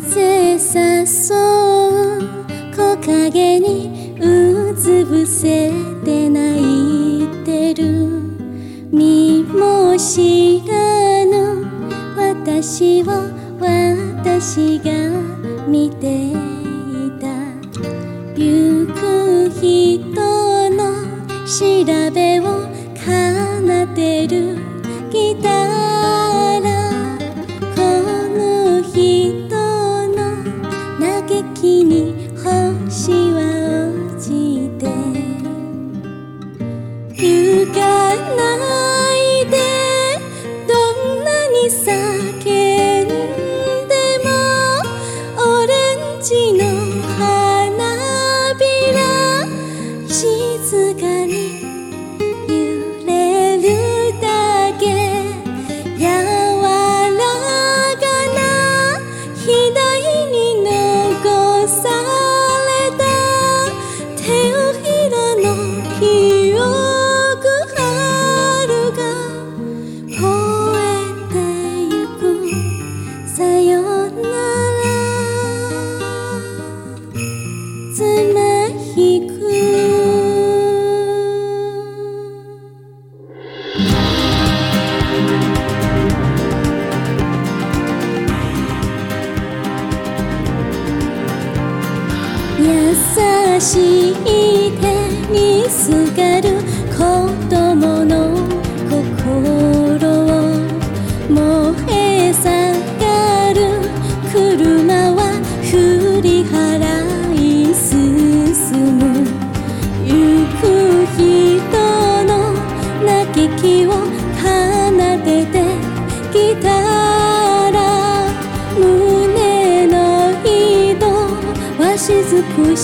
風誘う木陰にうつ伏せて泣いてる？身も知らぬ私を私が見ていた。ゆく人の調べをかなして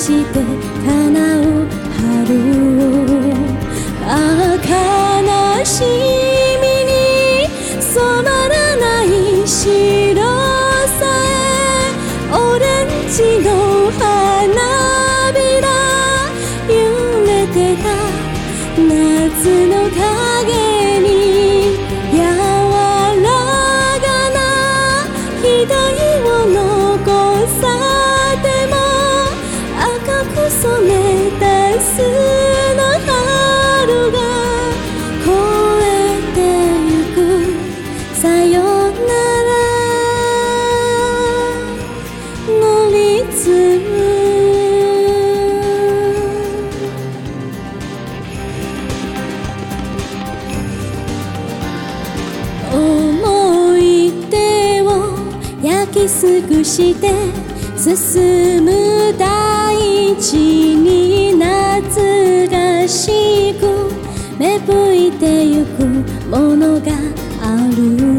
して叶う春を。儚しい。き尽くして進む大地に懐かしく芽吹いてゆくものがある。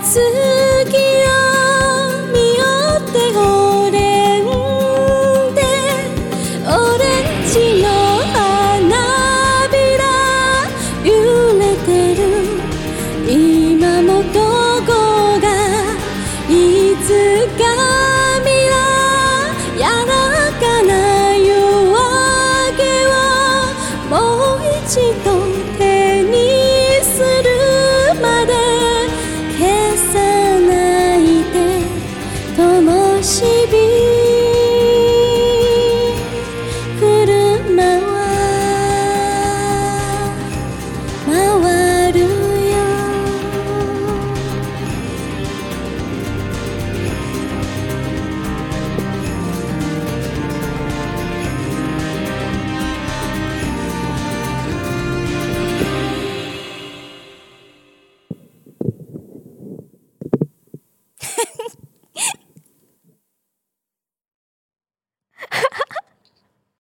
自